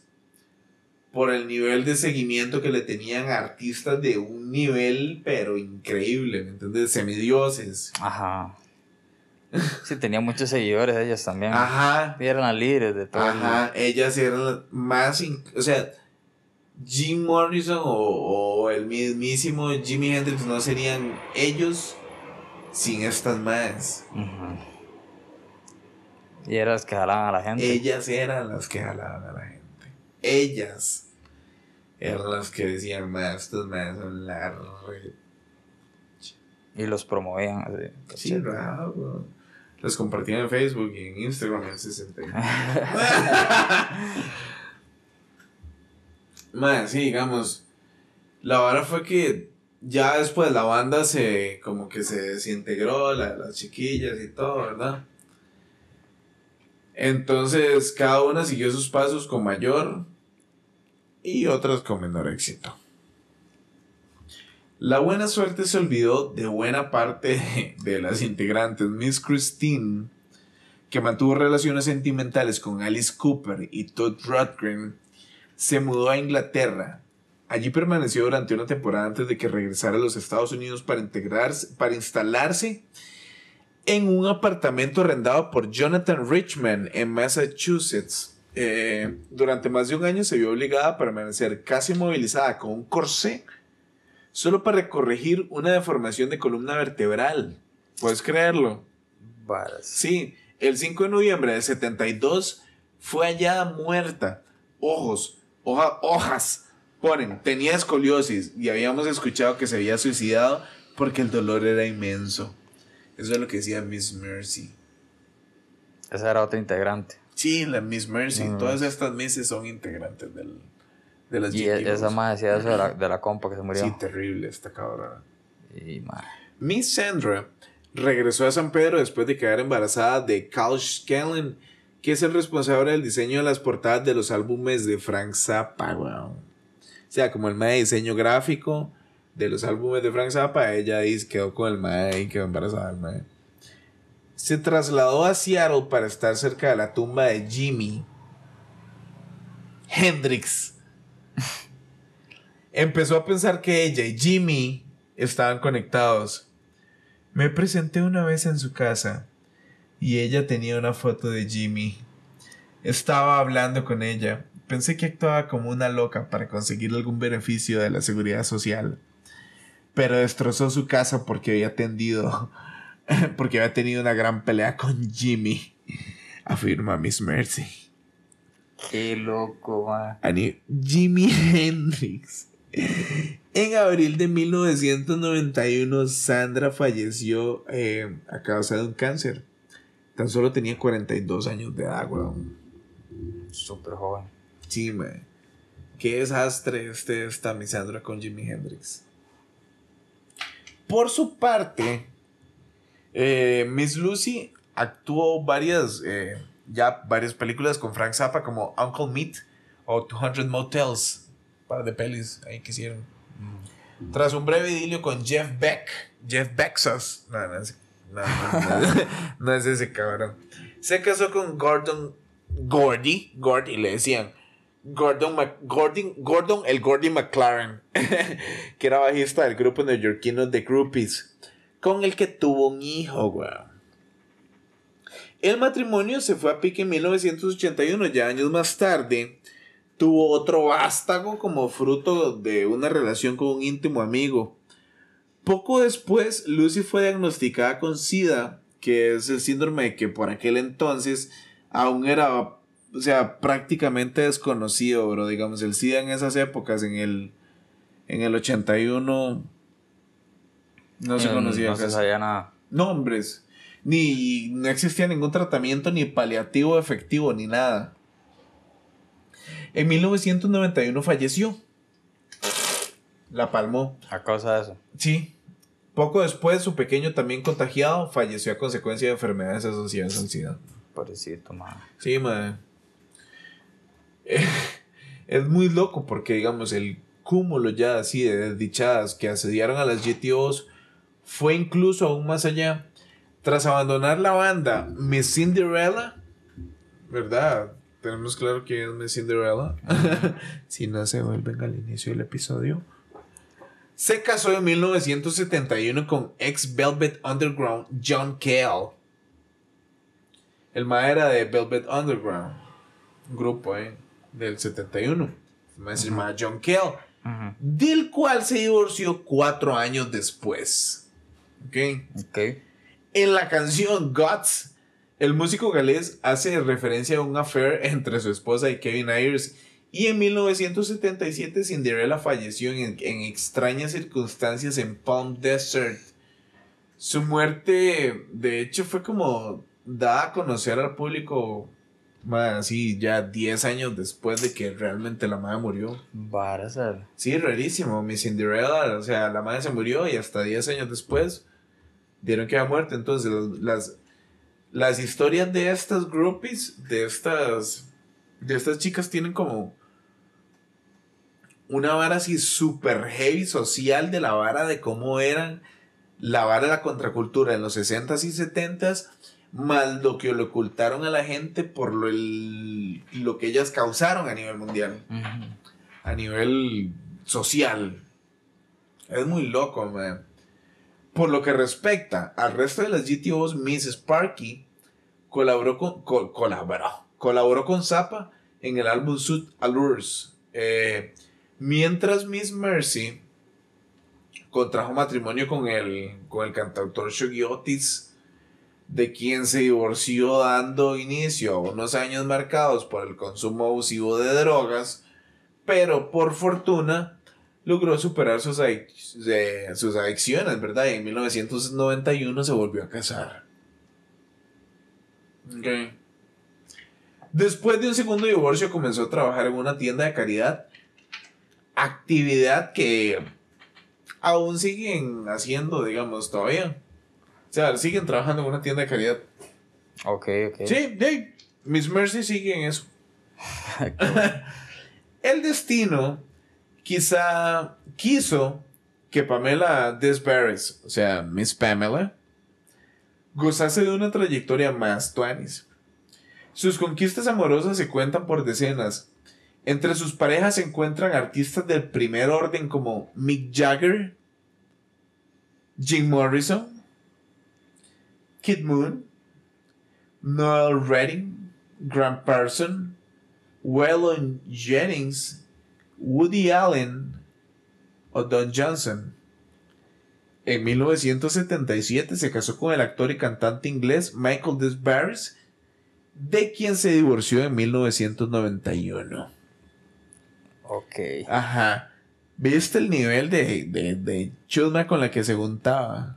por el nivel de seguimiento que le tenían a artistas de un nivel, pero increíble, ¿me entiendes? Semidioses. Ajá. Sí, tenía muchos seguidores ellos también. Ajá. Y eran las líderes de todo. el- Ajá, ellas eran las más, o sea, Jim Morrison o, o el mismísimo Jimi Hendrix no serían ellos sin estas. Ujú. Y eran las que jalaban a la gente. Ellas eran las que jalaban a la gente. Ellas eran las que decían, más, estas más son la re... Y los promovían. Así. Sí, raro. Los compartían en Facebook y en Instagram en 60. Más, sí, digamos. La vara fue que ya después la banda se como que se desintegró, la- las chiquillas y todo, ¿verdad? Entonces cada una siguió sus pasos con mayor y otras con menor éxito. La buena suerte se olvidó de buena parte de las integrantes. Miss Christine, que mantuvo relaciones sentimentales con Alice Cooper y Todd Rundgren, se mudó a Inglaterra. Allí permaneció durante una temporada antes de que regresara a los Estados Unidos para, integrarse, para instalarse en un apartamento arrendado por Jonathan Richman en Massachusetts. Eh, durante más de un año se vio obligada a permanecer casi movilizada con un corsé solo para corregir una deformación de columna vertebral. ¿Puedes creerlo? Varas. Sí, el 5 de noviembre del 72 fue hallada muerta. Ojos, hoja- hojas, ponen, tenía escoliosis y habíamos escuchado que se había suicidado porque el dolor era inmenso. Eso es lo que decía Miss Mercy. Esa era otra integrante. Sí, la Miss Mercy. Mm. Todas estas misses son integrantes del, de las Y esa más decía eso de la, de la compa que se murió. Sí, terrible esta cabrona. Y ma, Miss Sandra regresó a San Pedro después de quedar embarazada de Carl Skellen, que es el responsable del diseño de las portadas de los álbumes de Frank Zappa, weón. O sea, como el mae de diseño gráfico de los álbumes de Frank Zappa, ella quedó con el mae y quedó embarazada del mae. Se trasladó a Seattle para estar cerca de la tumba de Jimi Hendrix. Empezó a pensar que ella y Jimmy estaban conectados. Me presenté una vez en su casa y ella tenía una foto de Jimmy. Estaba hablando con ella. Pensé que actuaba como una loca para conseguir algún beneficio de la seguridad social. Pero destrozó su casa porque había tendido porque había tenido una gran pelea con Jimmy. Afirma Miss Mercy. qué loco, ma. Ani- Jimi Hendrix. En abril de 1991, Sandra falleció eh, a causa de un cáncer. Tan solo tenía 42 años de edad, weón. Súper joven. Sí, man. Qué desastre este esta mi Sandra con Jimi Hendrix. Por su parte, eh, Miss Lucy actuó varias, eh, ya varias películas con Frank Zappa como Uncle Meat o 200 Motels. Par de pelis ahí que hicieron. Tras un breve idilio con Jeff Beck, Jeff Bezos, no, no, no, no, no, es ese cabrón. Se casó con Gordon Gordy, Gordy le decían. Gordon, Mc- Gordon, Gordon, el Gordy McLaren, que era bajista del grupo neoyorquino The Groupies, con el que tuvo un hijo, weón. El matrimonio se fue a pique en 1981, ya años más tarde. Tuvo otro vástago como fruto de una relación con un íntimo amigo. Poco después, Lucy fue diagnosticada con SIDA, que es el síndrome que por aquel entonces aún era, o sea, prácticamente desconocido, bro. Digamos, el SIDA en esas épocas, en el, en el 81, no se conocía No se sabía nada. nombres. Ni no existía ningún tratamiento ni paliativo efectivo ni nada. En 1991 falleció. La palmó. A causa de eso. Sí. Poco después, su pequeño también contagiado falleció a consecuencia de enfermedades asociadas al SIDA. Pobrecito, ma. Sí, madre. Es muy loco porque, digamos, el cúmulo ya así de desdichadas que asediaron a las GTOs fue incluso aún más allá. Tras abandonar la banda Miss Cinderella, ¿verdad? Tenemos claro que es Miss Cinderella. si no se vuelven al inicio del episodio. Se casó en 1971 con ex Velvet Underground John Cale. El mae era de Velvet Underground, un grupo eh, del 71. El mae se llamaba John Ujú. del cual se divorció cuatro años después. ¿Ok? Ok. En la canción Guts, el músico galés hace referencia a un affair entre su esposa y Kevin Ayers. Y en 1977 Cinderella falleció en, en extrañas circunstancias en Palm Desert. Su muerte, de hecho, fue como dada a conocer al público, más así, ya 10 años después de que realmente la madre murió. Barazal. Sí, rarísimo. Mi Cinderella, o sea, la madre se murió y hasta 10 años después dieron que había muerto. Entonces, las, las historias de estas groupies, de estas, de estas chicas, tienen como una vara así super heavy social de la vara de cómo eran la vara de la contracultura en los 60s y 70s, más lo que le ocultaron a la gente por lo, el- lo que ellas causaron a nivel mundial a nivel social. Es muy loco, man. Por lo que respecta al resto de las GTOs, Miss Sparky colaboró con, co- colaboró, colaboró con Zappa en el álbum Suit Allures. Eh, mientras Miss Mercy contrajo matrimonio con el, con el cantautor Shuggy Otis, de quien se divorció dando inicio a unos años marcados por el consumo abusivo de drogas, pero por fortuna logró superar sus, adic- de- sus adicciones, ¿verdad? Y en 1991 se volvió a casar. Ok. Después de un segundo divorcio comenzó a trabajar en una tienda de caridad, actividad que aún siguen haciendo, digamos, todavía. O sea, siguen trabajando en una tienda de caridad. Ok, ok. Sí, sí. Miss Mercy sigue en eso. El destino quizá quiso que Pamela Desbarres, o sea, Miss Pamela, gozase de una trayectoria más tuanis. Sus conquistas amorosas se cuentan por decenas. Entre sus parejas se encuentran artistas del primer orden como Mick Jagger, Jim Morrison, Kid Moon, Noel Redding, Grant Parson, Waylon Jennings, Woody Allen o Don Johnson. En 1977 se casó con el actor y cantante inglés Michael Desbarres, de quien se divorció en 1991. Ok. Ajá. ¿Viste el nivel de, de, de chusma con la que se juntaba?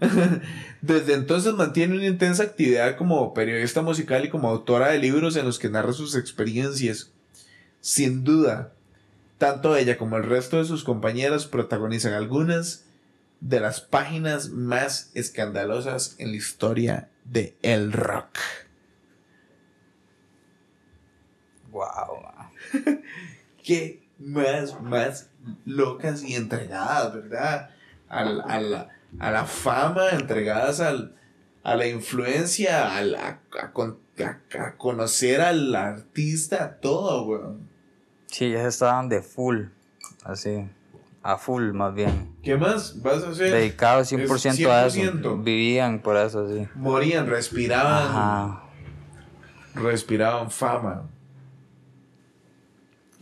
Desde entonces mantiene una intensa actividad como periodista musical y como autora de libros en los que narra sus experiencias. Sin duda, tanto ella como el resto de sus compañeras protagonizan algunas de las páginas más escandalosas en la historia de el rock. Wow. qué más, más locas y entregadas, ¿verdad? Al- a, la, a la fama, entregadas al, a la influencia, al- a, a con- a- a conocer al artista, todo, weón. Sí, ya estaban de full. Así. A full, más bien. ¿Qué más vas a hacer? Dedicados 100%, Es a eso. 100%. Vivían por eso, sí. Morían, respiraban, Ajá. respiraban fama.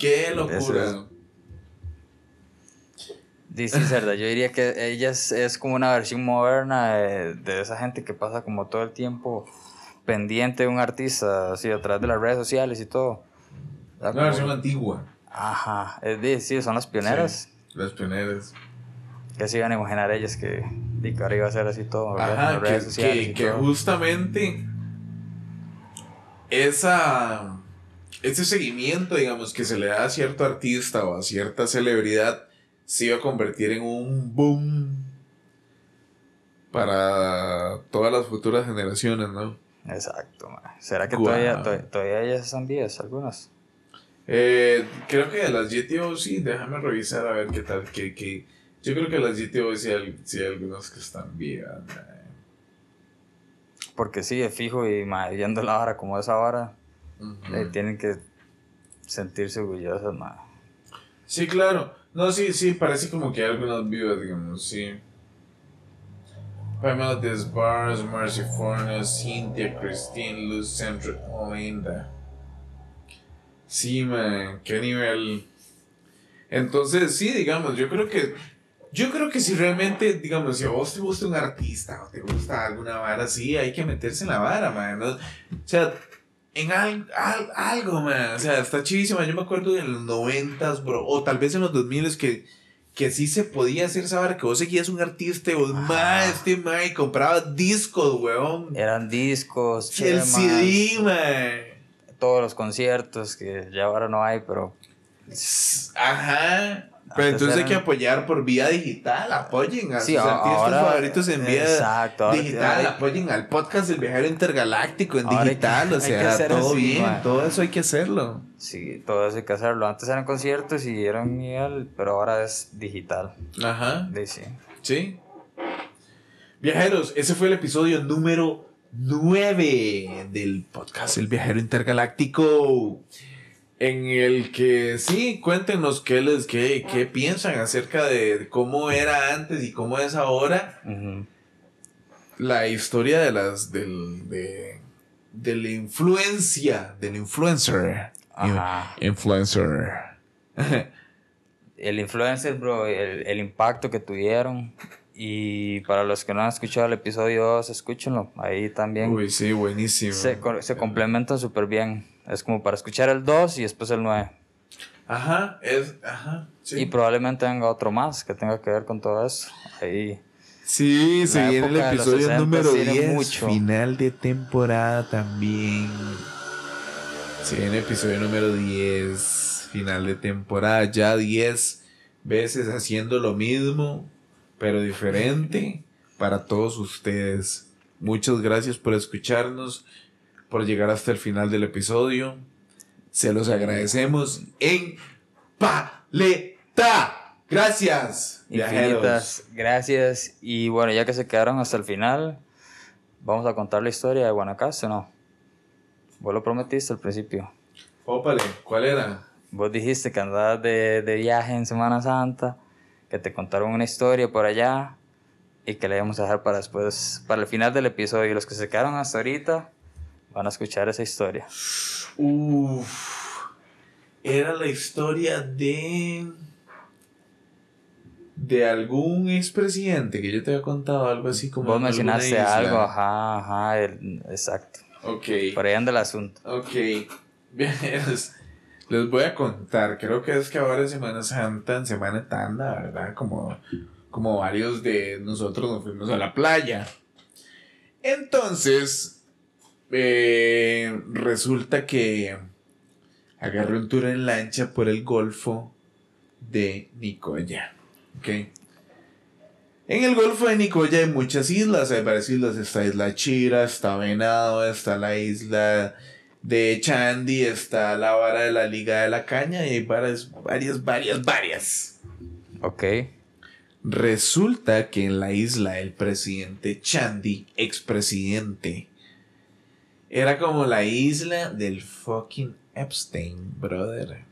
Qué locura. Sí, sí, cerda. Yo diría que ella es, es como una versión moderna de, de esa gente que pasa como todo el tiempo pendiente de un artista, así a través de las redes sociales y todo. Una versión antigua. Ajá, es de, sí, son las pioneras. Las pioneras. Que se iban a imaginar ellas que, di, que ahora iba a ser así todo, ¿verdad? En Ajá, las que, redes sociales que- y que todo. justamente esa, ese seguimiento, digamos, que se le da a cierto artista o a cierta celebridad, se iba a convertir en un boom para todas las futuras generaciones, ¿no? Exacto, man. ¿Será que todavía, to- todavía ellas están vivas, algunas? Eh, creo que de las GTO sí, déjame revisar a ver qué tal, que, que yo creo que las GTO sí hay, sí hay algunas que están vivas. Porque sí, de fijo y ma, viendo la vara como esa vara, Eh, tienen que sentirse orgullosas, ma. Sí, claro. No, sí, sí, parece como que hay algunas vivas, digamos, sí. Pamela Desbars, Marcy Fornes, Cynthia, Christine, Luz Centric, Linda. Sí, man, qué nivel. Entonces, sí, digamos, yo creo que. Yo creo que si realmente, digamos, si a vos te gusta un artista o te gusta alguna vara así, hay que meterse en la vara, man. ¿no? O sea, en al- al- algo, man. O sea, está chivísima. Yo me acuerdo de los noventas, bro. O tal vez en los 2000 que, que sí se podía hacer vara, que vos seguías un artista y vos, ma, este ma, y comprabas discos, weón. Eran discos, El CD, man. todos los conciertos que ya ahora no hay, pero Ajá. Pero entonces hay eran- que apoyar por vía digital. Apoyen a Sí, sus artistas favoritos en vía Exacto, digital. apoyen al podcast del viajero intergaláctico en Ahora hay que- digital. o sea, todo así, bien. man. Todo eso hay que hacerlo. sí, todo eso hay que hacerlo. Antes eran conciertos y era un nivel, pero ahora es digital. Ajá. Sí, sí. Sí. Viajeros, ese fue el episodio número 9 del podcast El Viajero Intergaláctico. En el que sí, cuéntenos qué les qué, qué piensan acerca de cómo era antes y cómo es ahora. La historia de las del de, de la influencia del influencer. Ajá. Influencer. El influencer, bro, el, el impacto que tuvieron. Y para los que no han escuchado el episodio 2, escúchenlo. Ahí también Uy, sí, buenísimo. se, se complementan súper bien. Es como para escuchar el 2 y después el 9. Ajá, es ajá. Sí. Y probablemente venga otro más que tenga que ver con todo eso. Ahí. Sí, se viene el episodio 60 número tiene 10. mucho. Final de temporada también. Se viene el episodio número 10. Final de temporada. Ya 10 veces haciendo lo mismo, pero diferente para todos ustedes. Muchas gracias por escucharnos, por llegar hasta el final del episodio. Se los agradecemos en paleta. Gracias, viajeros. Infinitas gracias. Y bueno, ya que se quedaron hasta el final, vamos a contar la historia de Guanacaste, ¿no? Vos lo prometiste al principio. Ópale, ¿cuál era? Vos dijiste que andabas de, de viaje en Semana Santa, que te contaron una historia por allá y que la íbamos a dejar para después, para el final del episodio. Y los que se quedaron hasta ahorita van a escuchar esa historia. Uf, era la historia de de algún expresidente que yo te había contado algo así como Vos mencionaste algo, ajá, ajá, el- exacto. Ok, Por ahí anda el asunto. ok. Bien, les, les voy a contar. Creo que es que ahora en Semana Santa, en Semana Tanda, ¿verdad? Como, como varios de nosotros nos fuimos a la playa. Entonces, eh, resulta que agarré un tour en lancha por el Golfo de Nicoya. ¿ok? En el Golfo de Nicoya hay muchas islas, hay varias islas, está Isla Chira, está Venado, está la isla de Chandy, está la vara de la Liga de la Caña y hay varias, varias, varias, varias. Ok. Resulta que en la isla el presidente Chandy, expresidente, era como la isla del fucking Epstein, brother.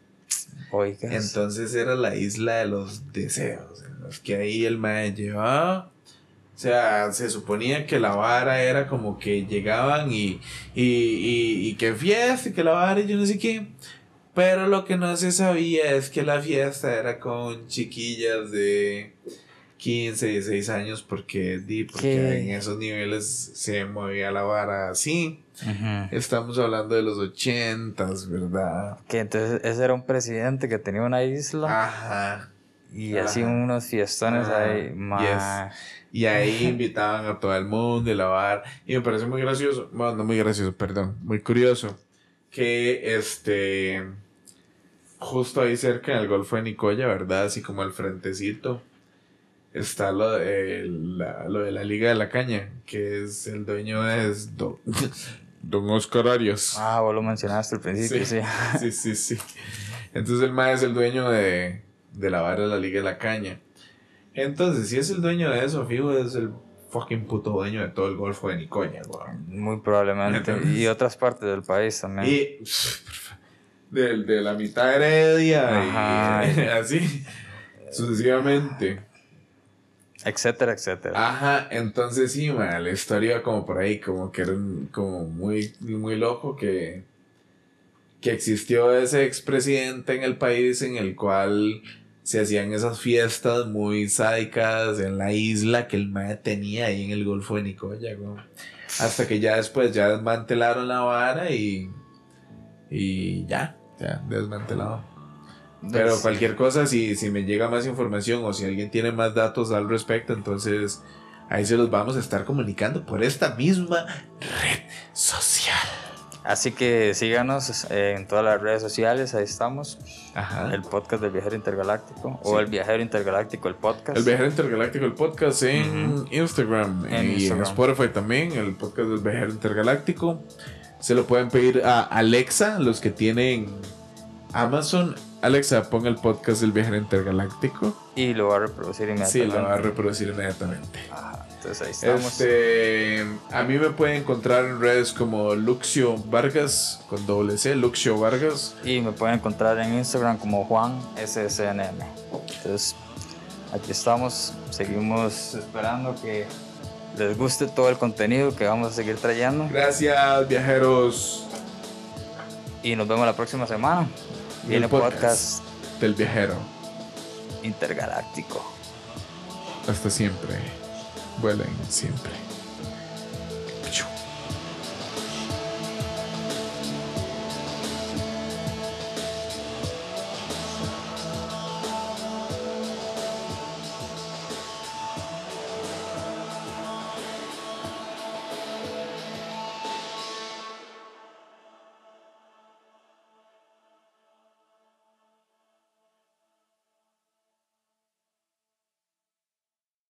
Oigas. Entonces era la isla de los deseos, en los que ahí el mae llevaba. O sea, se suponía que la vara era como que llegaban y, y, y, y que fiesta, y que la vara y yo no sé qué. Pero lo que no se sabía es que la fiesta era con chiquillas de 15, 16 años porque, di, porque ¿Qué? en esos niveles se movía la vara así. Estamos hablando de los 80s, ¿verdad? Que entonces ese era un presidente que tenía una isla Ajá. y ajá. hacía unos fiestones Ajá, ahí. ma- Y ahí invitaban a todo el mundo y la bar. Y me parece muy gracioso, bueno, no muy gracioso, perdón, muy curioso, que este, justo ahí cerca en el Golfo de Nicoya, ¿verdad? Así como al frentecito, está lo de la, lo de la Liga de la Caña, que es el dueño es Don, don Oscar Arias. Ah, vos lo mencionaste al principio, sí. sí, sí, sí. Entonces el mae es el dueño de, de la barra de la Liga de la Caña. Entonces, si es el dueño de eso, fijo, es el fucking puto dueño de todo el Golfo de Nicoya, weón. Muy probablemente. Entonces- Y otras partes del país también. Y de, de la mitad de Heredia y así sucesivamente. Etcétera, etcétera. Ajá, entonces sí, ma, la historia iba como por ahí, como que era como muy, muy loco que, que existió ese expresidente en el país en el cual se hacían esas fiestas muy sádicas en la isla que el mae tenía ahí en el Golfo de Nicoya. Hasta que ya después ya desmantelaron la vara y, y ya, ya desmantelado. Pero Sí. cualquier cosa, si, si me llega más información o si alguien tiene más datos al respecto, entonces ahí se los vamos a estar comunicando por esta misma red social. Así que síganos eh, en todas las redes sociales, ahí estamos. Ajá. El podcast del viajero intergaláctico Sí. o el viajero intergaláctico, el podcast. El Viajero Intergaláctico, el podcast en. Instagram En y Instagram. en Spotify también, el podcast del Viajero Intergaláctico. Se lo pueden pedir a Alexa, los que tienen Amazon. Alexa, ponga el podcast del Viajero Intergaláctico. Y lo va a reproducir Sí, inmediatamente. lo va a reproducir inmediatamente. Ajá, entonces ahí estamos. Este, a mí me pueden encontrar en redes como Luxio Vargas, con doble C, Luxio Vargas. Y me pueden encontrar en Instagram como Juan SSNM. Entonces, aquí estamos. Seguimos esperando que les guste todo el contenido que vamos a seguir trayendo. Gracias, viajeros Y nos vemos la próxima semana. Viene del podcast. podcast del viajero. intergaláctico. Hasta siempre. Vuelen siempre.